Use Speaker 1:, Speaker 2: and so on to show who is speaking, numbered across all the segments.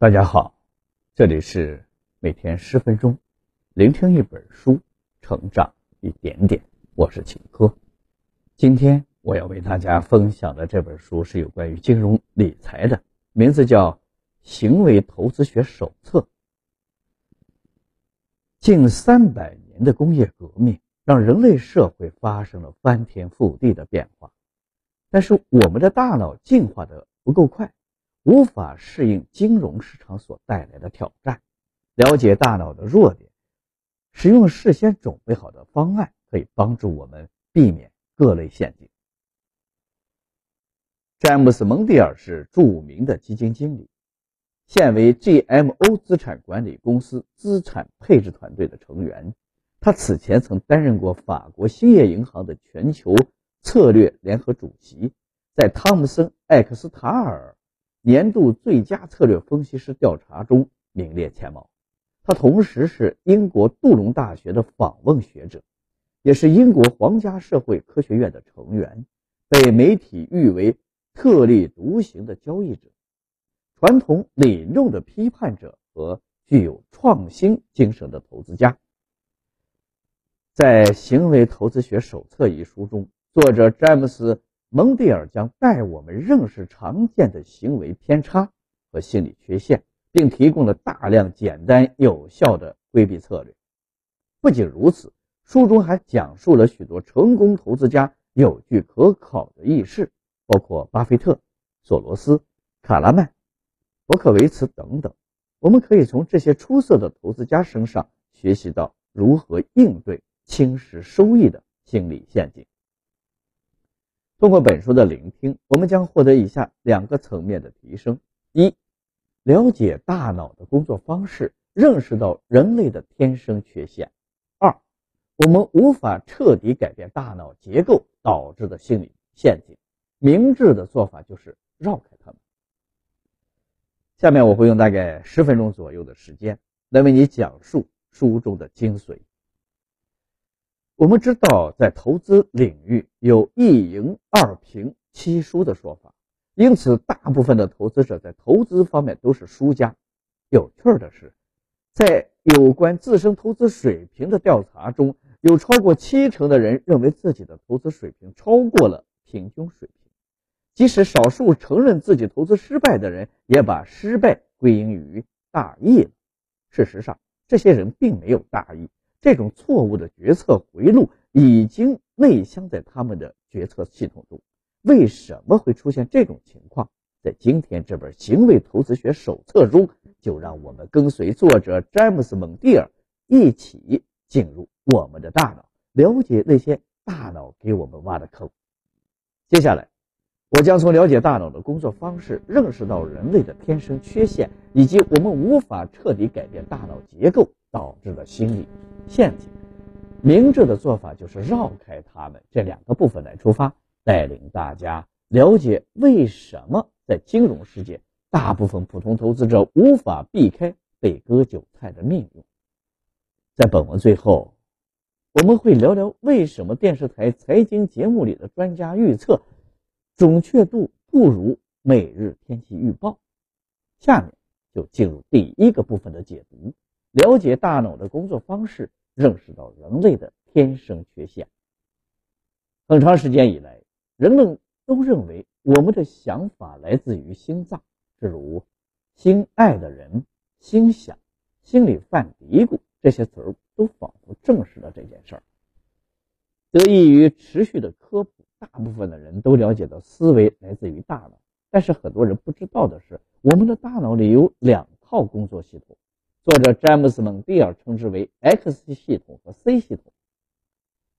Speaker 1: 大家好，这里是每天十分钟，聆听一本书，成长一点点。我是秦科。今天我要为大家分享的这本书是有关于金融理财的，名字叫《行为投资学手册》。近三百年的工业革命让人类社会发生了翻天覆地的变化，但是我们的大脑进化的不够快。无法适应金融市场所带来的挑战，了解大脑的弱点，使用事先准备好的方案，可以帮助我们避免各类陷阱。詹姆斯·蒙蒂尔是著名的基金经理，现为 GMO 资产管理公司资产配置团队的成员。他此前曾担任过法国兴业银行的全球策略联合主席，在汤姆森·艾克斯塔尔。年度最佳策略分析师调查中名列前茅。他同时是英国杜隆大学的访问学者，也是英国皇家社会科学院的成员，被媒体誉为特立独行的交易者、传统理论的批判者和具有创新精神的投资家。在《行为投资学手册》一书中，作者詹姆斯。蒙蒂尔将带我们认识常见的行为偏差和心理缺陷，并提供了大量简单有效的规避策略。不仅如此，书中还讲述了许多成功投资家有据可考的轶事，包括巴菲特、索罗斯、卡拉曼、伯克维茨等等。我们可以从这些出色的投资家身上学习到如何应对侵蚀收益的心理陷阱。通过本书的聆听，我们将获得以下两个层面的提升：一、了解大脑的工作方式，认识到人类的天生缺陷；二、我们无法彻底改变大脑结构导致的心理陷阱，明智的做法就是绕开它们。下面我会用大概十分钟左右的时间来为你讲述书中的精髓。我们知道，在投资领域有一赢二平七输的说法，因此大部分的投资者在投资方面都是输家。有趣的是，在有关自身投资水平的调查中，有超过七成的人认为自己的投资水平超过了平均水平。即使少数承认自己投资失败的人，也把失败归因于大意了。事实上，这些人并没有大意。这种错误的决策回路已经内镶在他们的决策系统中。为什么会出现这种情况？在今天这本行为投资学手册中，就让我们跟随作者詹姆斯·蒙蒂尔一起进入我们的大脑，了解那些大脑给我们挖的坑。接下来，我将从了解大脑的工作方式，认识到人类的天生缺陷，以及我们无法彻底改变大脑结构导致的心理。陷阱，明智的做法就是绕开他们这两个部分来出发，带领大家了解为什么在金融世界，大部分普通投资者无法避开被割韭菜的命运。在本文最后，我们会聊聊为什么电视台财经节目里的专家预测准确度不如每日天气预报。下面就进入第一个部分的解读。了解大脑的工作方式，认识到人类的天生缺陷。很长时间以来，人们都认为我们的想法来自于心脏，诸如“心爱的人”“心想”“心里犯嘀咕”这些词儿，都仿佛证实了这件事儿。得益于持续的科普，大部分的人都了解到思维来自于大脑。但是很多人不知道的是，我们的大脑里有两套工作系统。作者詹姆斯·蒙蒂尔称之为 X 系统和 C 系统。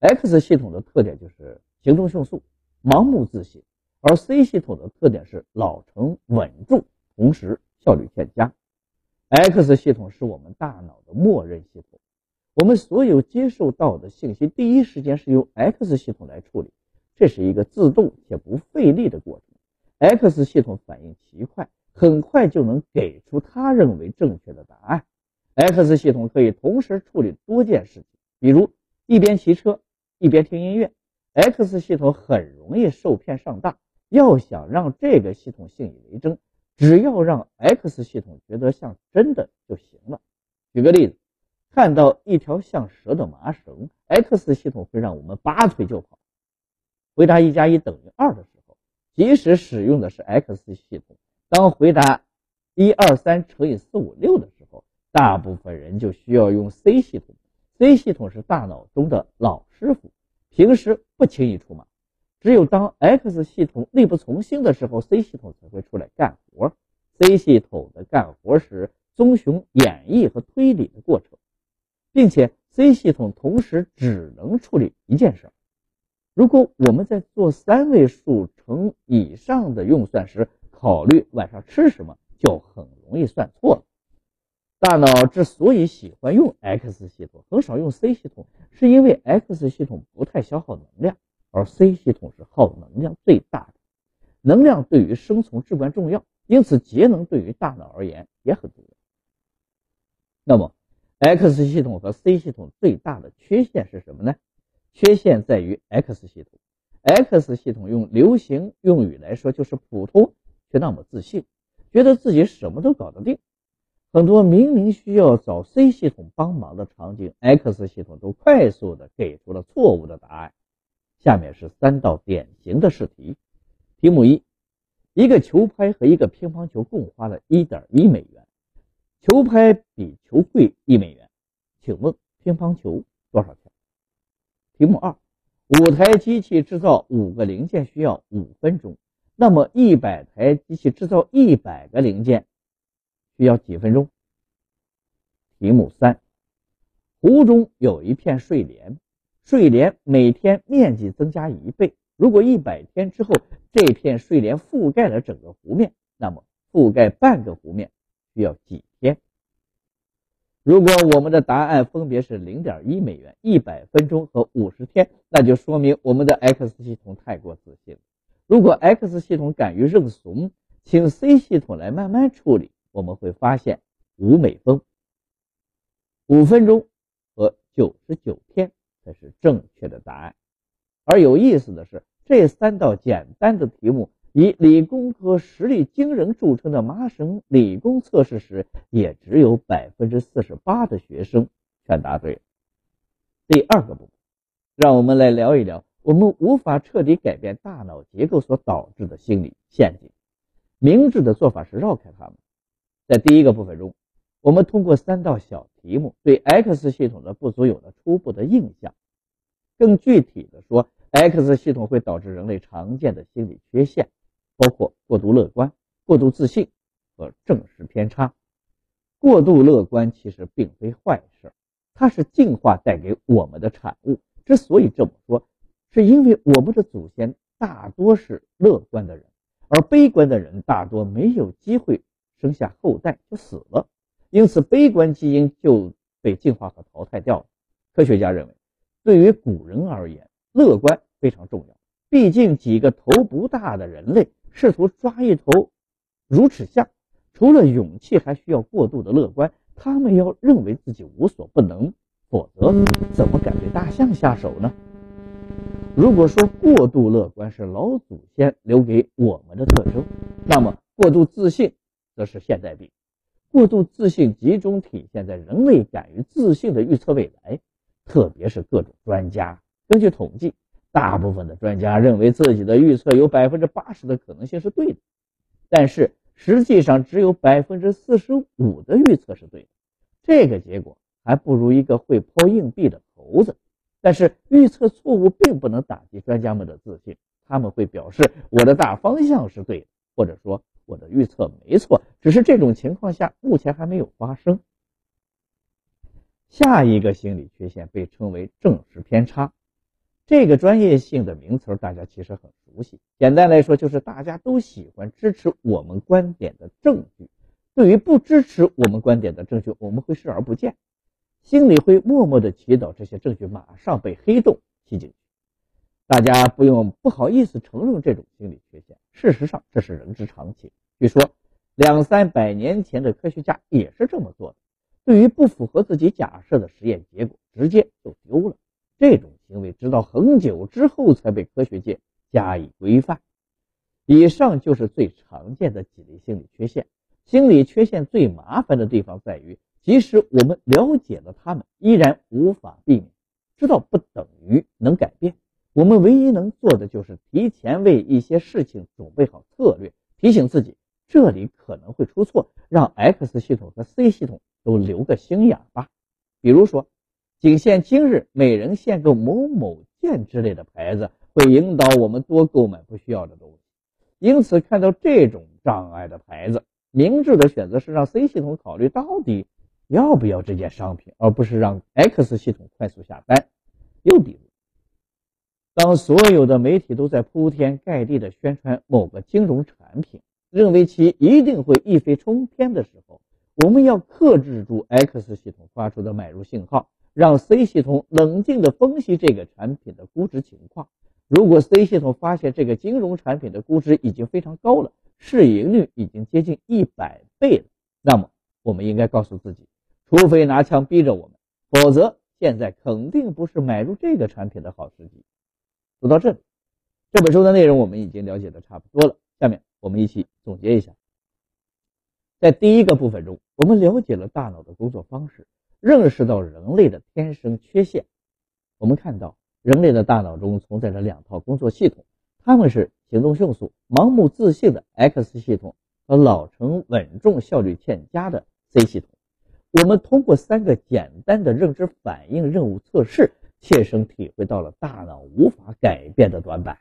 Speaker 1: X 系统的特点就是行动迅速、盲目自信，而 C 系统的特点是老成稳重，同时效率欠佳。X 系统是我们大脑的默认系统，我们所有接受到的信息第一时间是由 X 系统来处理，这是一个自动且不费力的过程。X 系统反应奇快，很快就能给出他认为正确的答案。X 系统可以同时处理多件事情，比如一边骑车一边听音乐。X 系统很容易受骗上当。要想让这个系统信以为真，只要让 X 系统觉得像真的就行了。举个例子，看到一条像蛇的麻绳，X 系统会让我们拔腿就跑。回答一加一等于二的时候，即使使用的是 X 系统，当回答一二三乘以四五六的时候，大部分人就需要用 C 系统。C 系统是大脑中的老师傅，平时不轻易出马。只有当 X 系统力不从心的时候，C 系统才会出来干活。C 系统的干活时遵循演绎和推理的过程，并且 C 系统同时只能处理一件事。如果我们在做三位数乘以上的运算时，考虑晚上吃什么，就很容易算错了。大脑之所以喜欢用 X 系统，很少用 C 系统，是因为 X 系统不太消耗能量。而 C 系统是耗能量最大的，能量对于生存至关重要，因此节能对于大脑而言也很重要。那么，X 系统和 C 系统最大的缺陷是什么呢？缺陷在于 X 系统，X 系统用流行用语来说就是普通却那么自信，觉得自己什么都搞得定。很多明明需要找 C 系统帮忙的场景，X 系统都快速的给出了错误的答案。下面是三道典型的试题。题目一：一个球拍和一个乒乓球共花了一点一美元，球拍比球贵一美元，请问乒乓球多少钱？题目二：五台机器制造五个零件需要五分钟，那么一百台机器制造一百个零件需要几分钟？题目三：湖中有一片睡莲。睡莲每天面积增加一倍，如果一百天之后这片睡莲覆盖了整个湖面，那么覆盖半个湖面需要几天？如果我们的答案分别是零点一美元、一百分钟和五十天，那就说明我们的 X 系统太过自信了。如果 X 系统敢于认怂，请 C 系统来慢慢处理，我们会发现五美分、五分钟和九十九天。才是正确的答案。而有意思的是，这三道简单的题目，以理工科实力惊人著称的麻省理工测试时，也只有百分之四十八的学生全答对。第二个部分，让我们来聊一聊我们无法彻底改变大脑结构所导致的心理陷阱。明智的做法是绕开它们。在第一个部分中。我们通过三道小题目，对 X 系统的不足有了初步的印象。更具体的说，X 系统会导致人类常见的心理缺陷，包括过度乐观、过度自信和正视偏差。过度乐观其实并非坏事，它是进化带给我们的产物。之所以这么说，是因为我们的祖先大多是乐观的人，而悲观的人大多没有机会生下后代就死了。因此，悲观基因就被进化和淘汰掉了。科学家认为，对于古人而言，乐观非常重要。毕竟，几个头不大的人类试图抓一头乳齿象，除了勇气，还需要过度的乐观。他们要认为自己无所不能，否则怎么敢对大象下手呢？如果说过度乐观是老祖先留给我们的特征，那么过度自信则是现代病。过度自信集中体现在人类敢于自信的预测未来，特别是各种专家。根据统计，大部分的专家认为自己的预测有百分之八十的可能性是对的，但是实际上只有百分之四十五的预测是对的。这个结果还不如一个会抛硬币的猴子。但是预测错误并不能打击专家们的自信，他们会表示我的大方向是对的，或者说。我的预测没错，只是这种情况下目前还没有发生。下一个心理缺陷被称为正视偏差，这个专业性的名词大家其实很熟悉。简单来说，就是大家都喜欢支持我们观点的证据，对于不支持我们观点的证据，我们会视而不见，心里会默默的祈祷这些证据马上被黑洞吸进去。大家不用不好意思承认这种心理缺陷，事实上这是人之常情。据说两三百年前的科学家也是这么做的，对于不符合自己假设的实验结果，直接就丢了。这种行为直到很久之后才被科学界加以规范。以上就是最常见的几类心理缺陷。心理缺陷最麻烦的地方在于，即使我们了解了它们，依然无法避免。知道不等于能改变。我们唯一能做的就是提前为一些事情准备好策略，提醒自己这里可能会出错，让 X 系统和 C 系统都留个心眼吧。比如说，仅限今日，每人限购某某件之类的牌子，会引导我们多购买不需要的东西。因此，看到这种障碍的牌子，明智的选择是让 C 系统考虑到底要不要这件商品，而不是让 X 系统快速下单。又比如，当所有的媒体都在铺天盖地的宣传某个金融产品，认为其一定会一飞冲天的时候，我们要克制住 X 系统发出的买入信号，让 C 系统冷静地分析这个产品的估值情况。如果 C 系统发现这个金融产品的估值已经非常高了，市盈率已经接近一百倍了，那么我们应该告诉自己，除非拿枪逼着我们，否则。现在肯定不是买入这个产品的好时机。读到这里，这本书的内容我们已经了解的差不多了。下面我们一起总结一下。在第一个部分中，我们了解了大脑的工作方式，认识到人类的天生缺陷。我们看到人类的大脑中存在着两套工作系统，他们是行动迅速、盲目自信的 X 系统和老成稳重、效率欠佳的 C 系统。我们通过三个简单的认知反应任务测试，切身体会到了大脑无法改变的短板。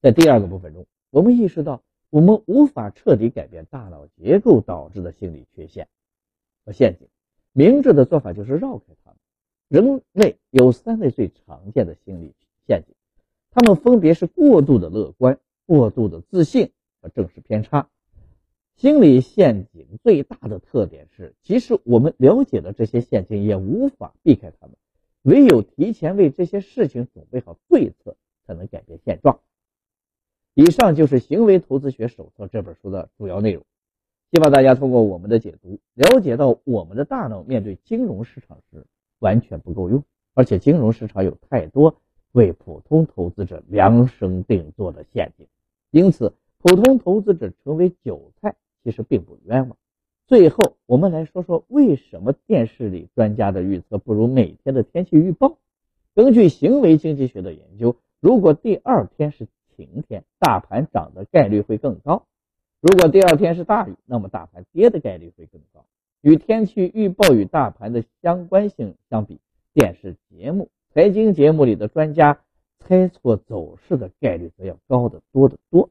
Speaker 1: 在第二个部分中，我们意识到我们无法彻底改变大脑结构导致的心理缺陷和陷阱。明智的做法就是绕开它们。人类有三类最常见的心理陷阱，它们分别是过度的乐观、过度的自信和正视偏差。心理陷阱最大的特点是，即使我们了解了这些陷阱，也无法避开它们。唯有提前为这些事情准备好对策，才能改变现状。以上就是《行为投资学手册》这本书的主要内容。希望大家通过我们的解读，了解到我们的大脑面对金融市场时完全不够用，而且金融市场有太多为普通投资者量身定做的陷阱，因此普通投资者成为韭菜。其实并不冤枉。最后，我们来说说为什么电视里专家的预测不如每天的天气预报。根据行为经济学的研究，如果第二天是晴天，大盘涨的概率会更高；如果第二天是大雨，那么大盘跌的概率会更高。与天气预报与大盘的相关性相比，电视节目、财经节目里的专家猜错走势的概率则要高得多得多。